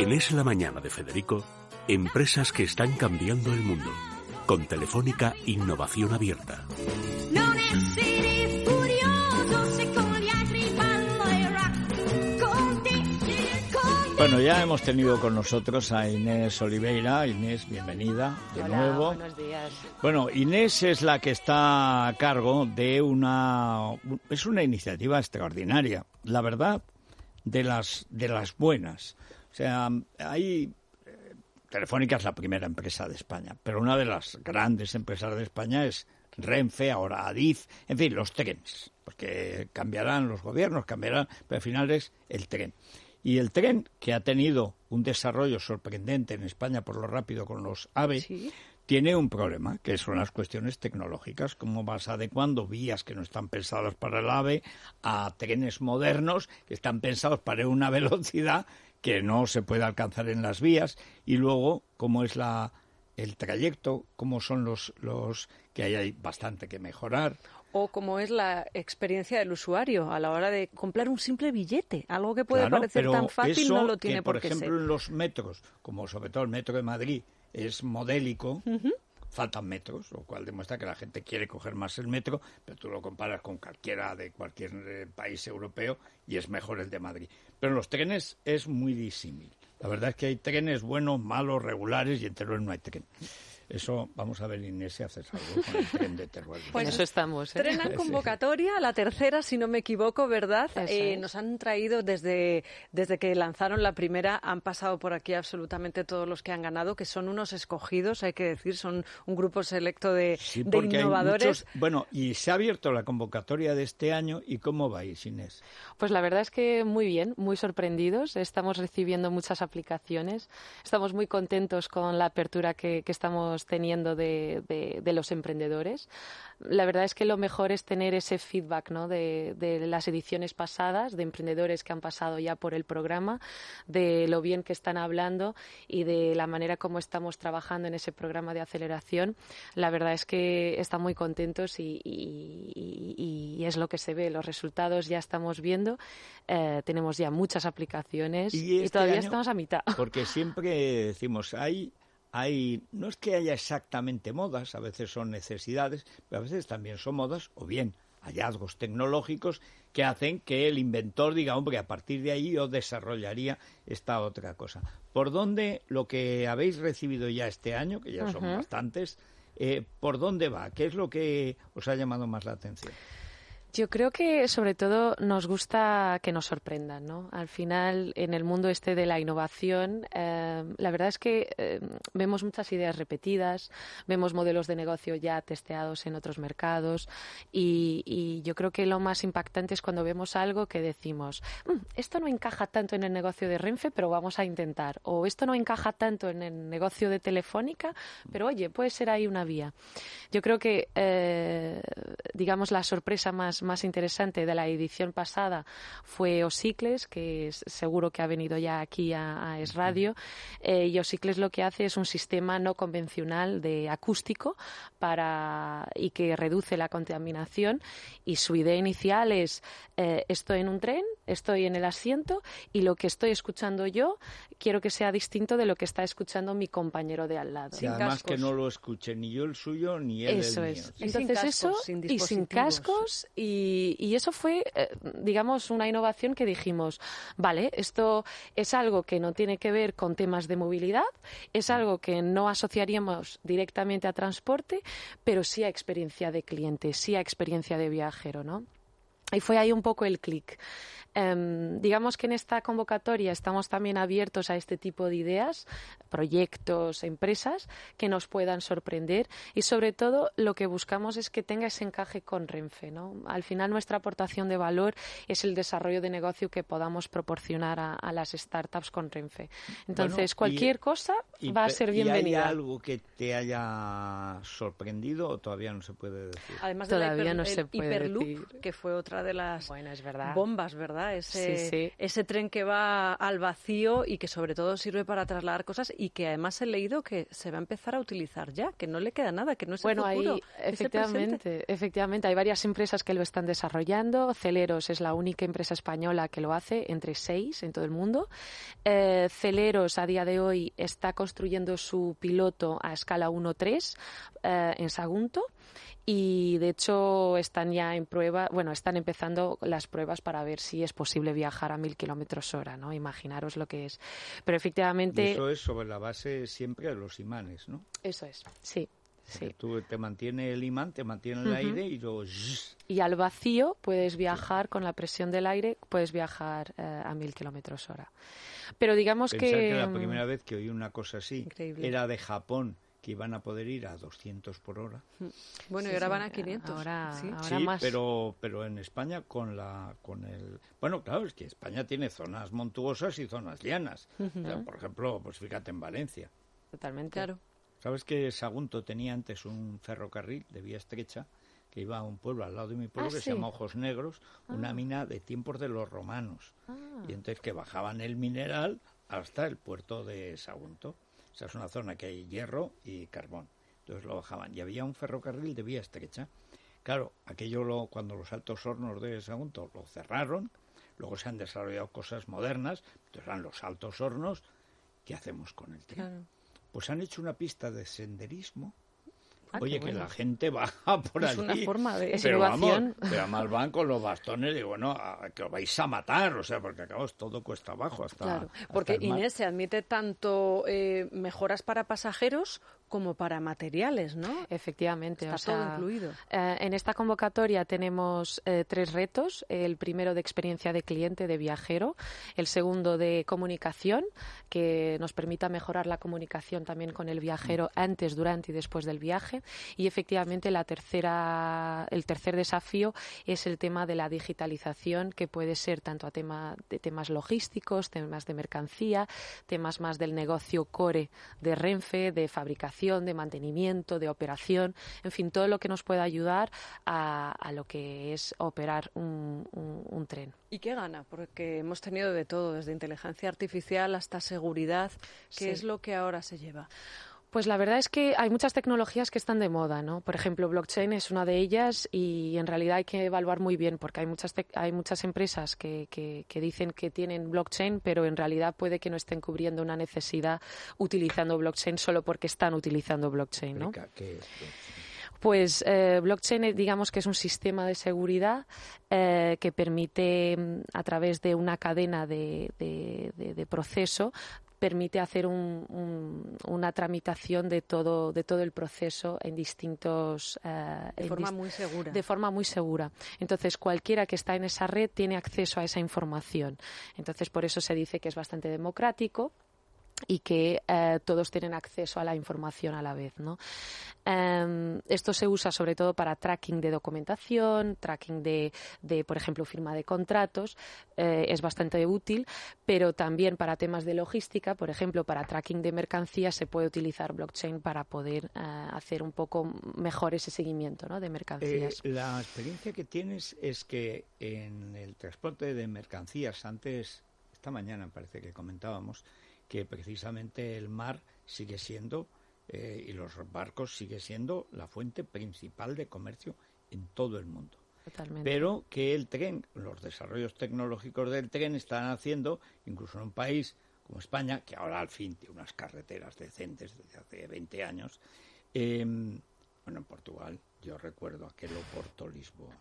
En Es la Mañana de Federico, empresas que están cambiando el mundo. Con Telefónica Innovación Abierta. Bueno, ya hemos tenido con nosotros a Inés Oliveira. Inés, bienvenida de Hola, nuevo. buenos días. Bueno, Inés es la que está a cargo de una es una iniciativa extraordinaria, la verdad, de las de las buenas. Sea, hay eh, Telefónica es la primera empresa de España, pero una de las grandes empresas de España es Renfe, ahora Adif, en fin, los trenes, porque cambiarán los gobiernos, cambiarán, pero al final es el tren. Y el tren, que ha tenido un desarrollo sorprendente en España por lo rápido con los AVE, tiene un problema, que son las cuestiones tecnológicas, cómo vas adecuando vías que no están pensadas para el AVE a trenes modernos que están pensados para una velocidad que no se puede alcanzar en las vías y luego cómo es la el trayecto, cómo son los los que ahí hay bastante que mejorar. O como es la experiencia del usuario a la hora de comprar un simple billete. Algo que puede Claro, parecer pero tan fácil eso no lo que, tiene por por qué ejemplo, ser. en los metros, como sobre todo el metro de Madrid es modélico, faltan metros, lo cual demuestra que la gente quiere coger más el metro, pero tú lo comparas con cualquiera de cualquier eh, país europeo y es mejor el de Madrid. Pero en los trenes es muy disímil. La verdad es que hay trenes buenos, malos, regulares y en Teruel no hay tren. Eso, vamos a ver, Inés, si haces algo con el tren de Teruel. Pues en eso estamos. ¿eh? Convocatoria, la tercera, si no me equivoco, ¿verdad? Eh. Nos han traído desde, desde que lanzaron la primera, han pasado por aquí absolutamente todos los que han ganado, que son unos escogidos, hay que decir, son un grupo selecto de, Sí, de porque hay innovadores. muchos- bueno, y se ha abierto la convocatoria de este año y cómo vais, Inés. Pues la verdad es que muy bien, muy sorprendidos. Estamos recibiendo muchas aplicaciones. Estamos muy contentos con la apertura que, que estamos teniendo de, de- de los emprendedores. La verdad es que lo mejor es tener ese feedback ¿no? de, de las ediciones pasadas, de emprendedores que han pasado ya por el programa, de lo bien que están hablando y de la manera como estamos trabajando en ese programa de aceleración. La verdad es que están muy contentos y, y- y- y es lo que se ve. Los resultados ya estamos viendo. Eh, tenemos ya muchas aplicaciones Y y, este todavía año- estamos a mitad. Porque siempre decimos, hay, hay, no es que haya exactamente modas, a veces son necesidades, pero a veces también son modas, o bien hallazgos tecnológicos que hacen que el inventor diga, hombre, a partir de ahí yo desarrollaría esta otra cosa. ¿Por dónde lo que habéis recibido ya este año, que ya son bastantes, eh, por dónde va? ¿Qué es lo que os ha llamado más la atención? Yo creo que sobre todo nos gusta que nos sorprendan, ¿no? Al final, en el mundo este de la innovación, eh, la verdad es que eh, vemos muchas ideas repetidas, vemos modelos de negocio ya testeados en otros mercados y, y yo creo que lo más impactante es cuando vemos algo que decimos, "Mm, esto no encaja tanto en el negocio de Renfe, pero vamos a intentar, o esto no encaja tanto en el negocio de Telefónica, pero oye, puede ser ahí una vía. Yo creo que, eh, digamos, la sorpresa más, más interesante de la edición pasada fue Osicles, que es- seguro que ha venido ya aquí a, a Es Radio. Eh, y Osicles lo que hace es un sistema no convencional de acústico para, y que reduce la contaminación. Y su idea inicial es, eh, estoy en un tren, estoy en el asiento y lo que estoy escuchando yo quiero que sea distinto de lo que está escuchando mi compañero de al lado. Y además que cascos. no lo escuche ni yo el suyo ni él Eso el mío. es. Sin Entonces cascos, eso sin y sin cascos y, y eso fue, eh, digamos, una innovación que dijimos, vale, esto es algo que no tiene que ver con temas de movilidad, es algo que no asociaríamos directamente a transporte, pero sí a experiencia de cliente, sí a experiencia de viajero, ¿no? Y fue ahí un poco el clic. Em, digamos que en esta convocatoria estamos también abiertos a este tipo de ideas, proyectos, empresas que nos puedan sorprender y sobre todo lo que buscamos es que tenga ese encaje con Renfe. ¿no? Al final nuestra aportación de valor es el desarrollo de negocio que podamos proporcionar a, a las startups con Renfe. Entonces Bueno, y- cualquier cosa Y va a ser ¿y bienvenida. hay algo que te haya sorprendido o todavía no se puede decir? Además de la Todavía hiper- no el se puede Hyperloop, decir. que fue otra de las Bueno, es verdad. bombas, ¿verdad? Ese, Sí, sí. ese tren que va al vacío y que sobre todo sirve para trasladar cosas y que además he leído que se va a empezar a utilizar ya, que no le queda nada, que no es el Bueno, futuro, el presente. efectivamente, efectivamente hay varias empresas que lo están desarrollando. Celeros es la única empresa española que lo hace, entre seis en todo el mundo. Eh, Celeros a día de hoy está construyendo su piloto a escala 1-3 eh, en Sagunto. Y de hecho están ya en prueba, bueno, están empezando las pruebas para ver si es posible viajar a mil kilómetros hora, ¿no? Imaginaros lo que es. Pero Y efectivamente, eso es sobre la base siempre de los imanes, ¿no? eso es, sí, sí. Tú te mantiene el imán, te mantiene el aire y luego... Y al vacío puedes viajar con la presión del aire, puedes viajar eh, a mil kilómetros hora. Pero digamos Pensar que, la mm, primera vez que oí una cosa así Increíble. era de Japón, que iban a poder ir a 200 por hora. Bueno, Sí, y ahora sí, van a 500. ahora- sí. ahora- sí, más. pero pero en España con la con el bueno claro es que España tiene zonas montuosas y zonas llanas. O sea, por ejemplo, pues fíjate en Valencia. totalmente. Claro. ¿Sabes que Sagunto tenía antes un ferrocarril de vía estrecha que iba a un pueblo al lado de mi pueblo Ah, que sí. se llama Ojos Negros, una mina de tiempos de los romanos. Ah. Y entonces que bajaban el mineral hasta el puerto de Sagunto. O sea, es una zona que hay hierro y carbón. Entonces lo bajaban. Y había un ferrocarril de vía estrecha. Claro, aquello lo, cuando los altos hornos de Sagunto lo cerraron, luego se han desarrollado cosas modernas, entonces eran los altos hornos, ¿qué hacemos con el tren? Claro. Pues han hecho una pista de senderismo. Ah, Oye, que la gente va por Es allí. una forma de- Es pero innovación. vamos, pero además van con los bastones bueno, a- que os vais a matar, o sea, porque acabamos todo cuesta abajo hasta. Claro, porque. Inés se admite tanto eh, mejoras para pasajeros como para materiales, ¿no? Efectivamente, Está o sea, todo incluido. eh, en esta convocatoria tenemos eh, tres retos. El primero de experiencia de cliente, de viajero. El segundo de comunicación, que nos permita mejorar la comunicación también con el viajero antes, durante y después del viaje. Y efectivamente la tercera, el tercer desafío es el tema de la digitalización, que puede ser tanto a tema de temas logísticos, temas de mercancía, temas más del negocio core de Renfe, de fabricación, de mantenimiento, de operación, en fin, todo lo que nos pueda ayudar a, a lo que es operar un, un- un tren. ¿Y qué gana? Porque hemos tenido de todo, desde inteligencia artificial hasta seguridad. ¿Qué Sí. es lo que ahora se lleva? Pues la verdad es que hay muchas tecnologías que están de moda, ¿no? Por ejemplo, blockchain es una de ellas y en realidad hay que evaluar muy bien porque hay muchas hay muchas empresas que, que- que dicen que tienen blockchain, pero en realidad puede que no estén cubriendo una necesidad utilizando blockchain solo porque están utilizando blockchain, ¿no? Explica qué es. Pues eh, blockchain, eh, digamos que es un sistema de seguridad eh, que permite, mm, a través de una cadena de, de- de- de proceso, permite hacer un- un- una tramitación de todo, de todo el proceso en distintos. eh, De forma muy segura. de forma muy segura. Entonces, cualquiera que está en esa red tiene acceso a esa información. Entonces, por eso se dice que es bastante democrático y que eh, todos tienen acceso a la información a la vez. ¿no? Em, esto se usa sobre todo para tracking de documentación, tracking de, de, por ejemplo, firma de contratos. eh, es bastante útil, pero también para temas de logística, por ejemplo, para tracking de mercancías se puede utilizar blockchain para poder eh, hacer un poco mejor ese seguimiento ¿no? de mercancías. la experiencia que tienes es que en el transporte de mercancías, antes, esta mañana parece que comentábamos, que precisamente el mar sigue siendo eh, y los barcos sigue siendo la fuente principal de comercio en todo el mundo. Totalmente. Pero que el tren, los desarrollos tecnológicos del tren están haciendo, incluso en un país como España, que ahora al fin tiene unas carreteras decentes desde hace 20 años, eh, bueno, en Portugal, yo recuerdo aquel Oporto Lisboa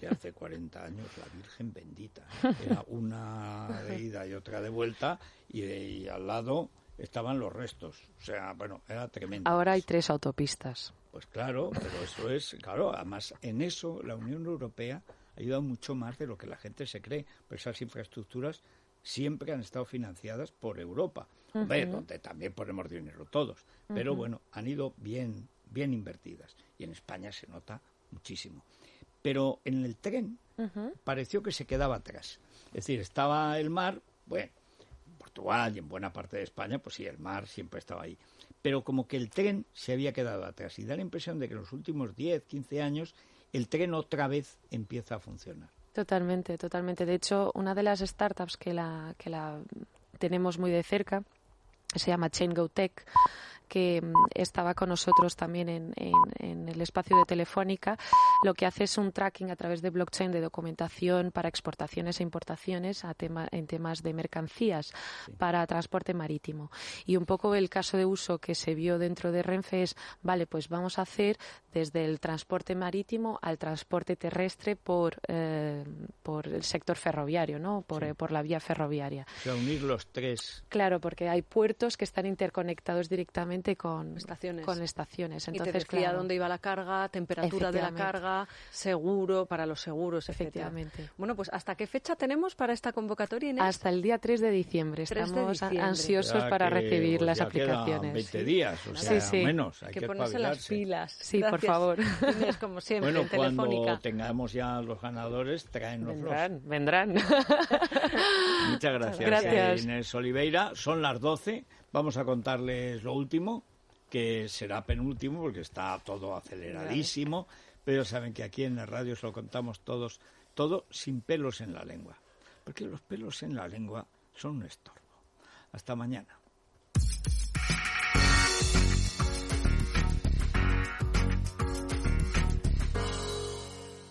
de hace 40 años, la Virgen bendita. Era una de ida y otra de vuelta, y, y al lado estaban los restos. O sea, bueno, era tremendo. Ahora hay tres autopistas. Pues claro, pero eso es, claro, además en eso la Unión Europea ha ayudado mucho más de lo que la gente se cree, pero esas infraestructuras siempre han estado financiadas por Europa, Hombre, donde también ponemos dinero todos, pero bueno, han ido bien, bien invertidas y en España se nota muchísimo. Pero en el tren pareció que se quedaba atrás, es decir, estaba el mar, bueno, en Portugal y en buena parte de España, pues sí, el mar siempre estaba ahí. Pero como que el tren se había quedado atrás y da la impresión de que en los últimos 10, 15 años el tren otra vez empieza a funcionar. Totalmente, totalmente. De hecho, una de las startups que la, que la tenemos muy de cerca se llama Chain Go Tech que mm, estaba con nosotros también en, en- en el espacio de Telefónica, lo que hace es un tracking a través de blockchain de documentación para exportaciones e importaciones a tema- en temas de mercancías para transporte marítimo. Y un poco el caso de uso que se vio dentro de Renfe es, vale, pues vamos a hacer desde el transporte marítimo al transporte terrestre por, eh, por el sector ferroviario, ¿no? Por, eh, por la vía ferroviaria. O sea, unir los tres. Claro, porque hay puertos que están interconectados directamente con Estaciones. Con estaciones. y te Entonces, decía claro, dónde iba la carga, temperatura de la carga, seguro para los seguros, etcétera. Efectivamente. Bueno, pues ¿hasta qué fecha tenemos para esta convocatoria, Inés? Hasta el día 3 de diciembre 3 de estamos a- diciembre. ansiosos Ya para que, recibir pues, las ya aplicaciones. 20 Sí. días, o Sí, sea, sí. menos. Hay que que ponerse las pilas. Sí, por Gracias, favor. Inés, como siempre, Bueno, cuando tengamos ya los ganadores, tráenoslos. Vendrán, vendrán. Muchas gracias, Gracias. Inés Oliveira. Son las 12. Vamos a contarles lo último, que será penúltimo porque está todo aceleradísimo. Pero saben que aquí en la radio se lo contamos todos, todo sin pelos en la lengua. Porque los pelos en la lengua son un estorbo. Hasta mañana.